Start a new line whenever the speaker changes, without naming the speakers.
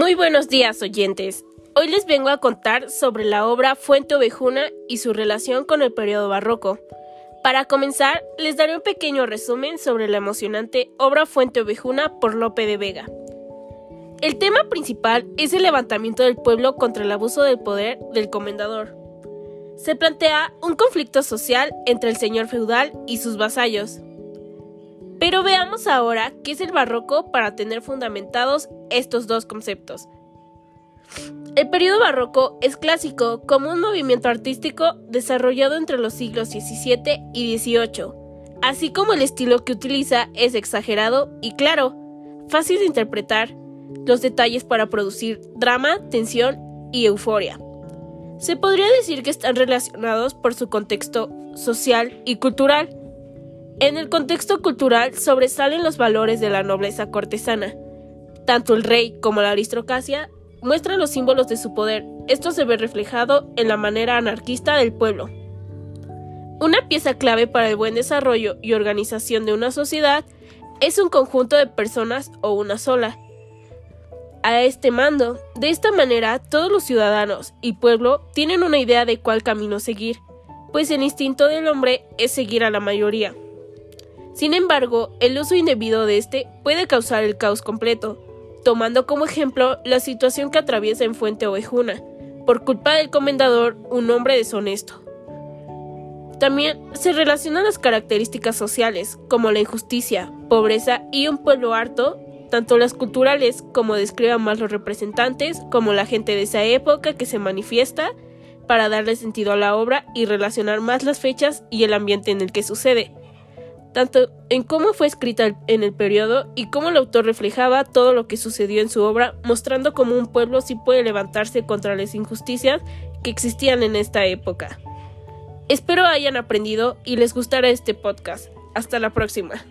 Muy buenos días oyentes. Hoy les vengo a contar sobre la obra Fuente Ovejuna y su relación con el periodo barroco. Para comenzar, les daré un pequeño resumen sobre la emocionante obra Fuente Ovejuna por Lope de Vega. El tema principal es el levantamiento del pueblo contra el abuso del poder del comendador. Se plantea un conflicto social entre el señor feudal y sus vasallos. Pero veamos ahora qué es el barroco para tener fundamentados estos dos conceptos. El periodo barroco es clásico como un movimiento artístico desarrollado entre los siglos XVII y XVIII, así como el estilo que utiliza es exagerado y claro, fácil de interpretar, los detalles para producir drama, tensión y euforia. Se podría decir que están relacionados por su contexto social y cultural, en el contexto cultural sobresalen los valores de la nobleza cortesana. Tanto el rey como la aristocracia muestran los símbolos de su poder. Esto se ve reflejado en la manera anarquista del pueblo. Una pieza clave para el buen desarrollo y organización de una sociedad es un conjunto de personas o una sola. A este mando, de esta manera todos los ciudadanos y pueblo tienen una idea de cuál camino seguir, pues el instinto del hombre es seguir a la mayoría. Sin embargo, el uso indebido de este puede causar el caos completo, tomando como ejemplo la situación que atraviesa en Fuente Ovejuna, por culpa del comendador, un hombre deshonesto. También se relacionan las características sociales, como la injusticia, pobreza y un pueblo harto, tanto las culturales como describan más los representantes, como la gente de esa época que se manifiesta, para darle sentido a la obra y relacionar más las fechas y el ambiente en el que sucede tanto en cómo fue escrita en el periodo y cómo el autor reflejaba todo lo que sucedió en su obra, mostrando cómo un pueblo sí puede levantarse contra las injusticias que existían en esta época. Espero hayan aprendido y les gustará este podcast. Hasta la próxima.